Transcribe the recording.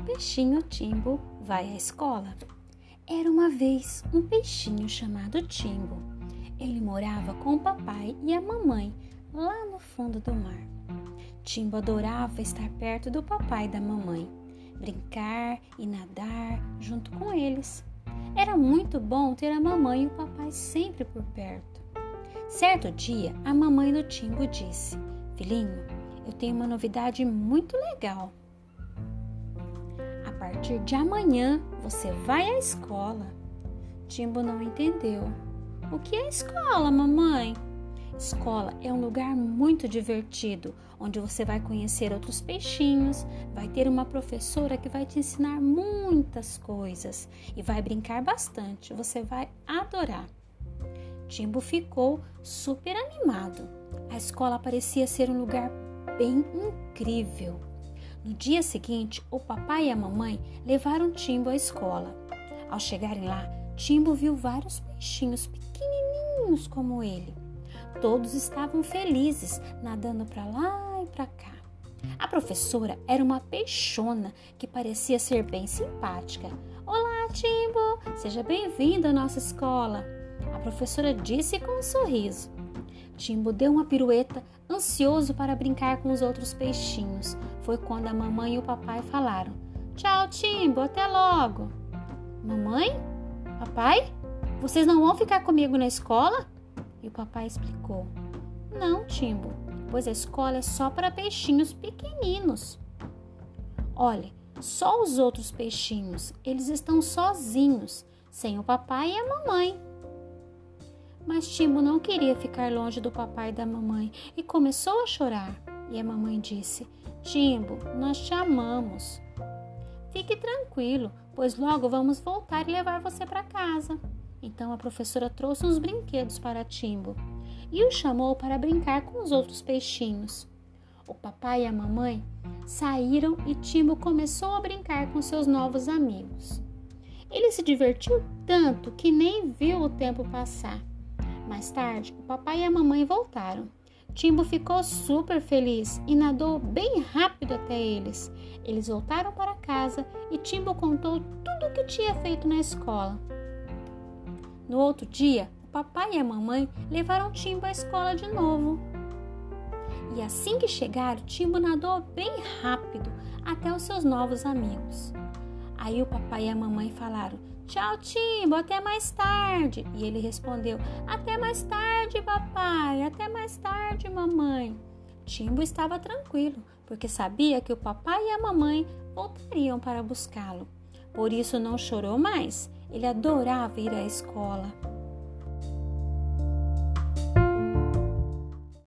peixinho Timbo vai à escola. Era uma vez um peixinho chamado Timbo. Ele morava com o papai e a mamãe lá no fundo do mar. Timbo adorava estar perto do papai e da mamãe, brincar e nadar junto com eles. Era muito bom ter a mamãe e o papai sempre por perto. Certo dia, a mamãe do Timbo disse: Filhinho, eu tenho uma novidade muito legal partir de amanhã você vai à escola. Timbo não entendeu. O que é escola, mamãe? Escola é um lugar muito divertido, onde você vai conhecer outros peixinhos, vai ter uma professora que vai te ensinar muitas coisas e vai brincar bastante. Você vai adorar. Timbo ficou super animado. A escola parecia ser um lugar bem incrível. No dia seguinte, o papai e a mamãe levaram Timbo à escola. Ao chegarem lá, Timbo viu vários peixinhos pequenininhos como ele. Todos estavam felizes, nadando para lá e para cá. A professora era uma peixona que parecia ser bem simpática. Olá, Timbo! Seja bem-vindo à nossa escola. A professora disse com um sorriso. Timbo deu uma pirueta, ansioso para brincar com os outros peixinhos. Foi quando a mamãe e o papai falaram: Tchau, Timbo, até logo. Mamãe? Papai? Vocês não vão ficar comigo na escola? E o papai explicou: Não, Timbo, pois a escola é só para peixinhos pequeninos. Olhe, só os outros peixinhos, eles estão sozinhos, sem o papai e a mamãe. Mas Timbo não queria ficar longe do papai e da mamãe e começou a chorar. E a mamãe disse: Timbo, nós te amamos. Fique tranquilo, pois logo vamos voltar e levar você para casa. Então a professora trouxe uns brinquedos para Timbo e o chamou para brincar com os outros peixinhos. O papai e a mamãe saíram e Timbo começou a brincar com seus novos amigos. Ele se divertiu tanto que nem viu o tempo passar. Mais tarde, o papai e a mamãe voltaram. Timbo ficou super feliz e nadou bem rápido até eles. Eles voltaram para casa e Timbo contou tudo o que tinha feito na escola. No outro dia, o papai e a mamãe levaram Timbo à escola de novo. E assim que chegaram, Timbo nadou bem rápido até os seus novos amigos. Aí o papai e a mamãe falaram: Tchau, Timbo, até mais tarde. E ele respondeu: Até mais tarde, papai, até mais tarde, mamãe. Timbo estava tranquilo, porque sabia que o papai e a mamãe voltariam para buscá-lo. Por isso não chorou mais. Ele adorava ir à escola.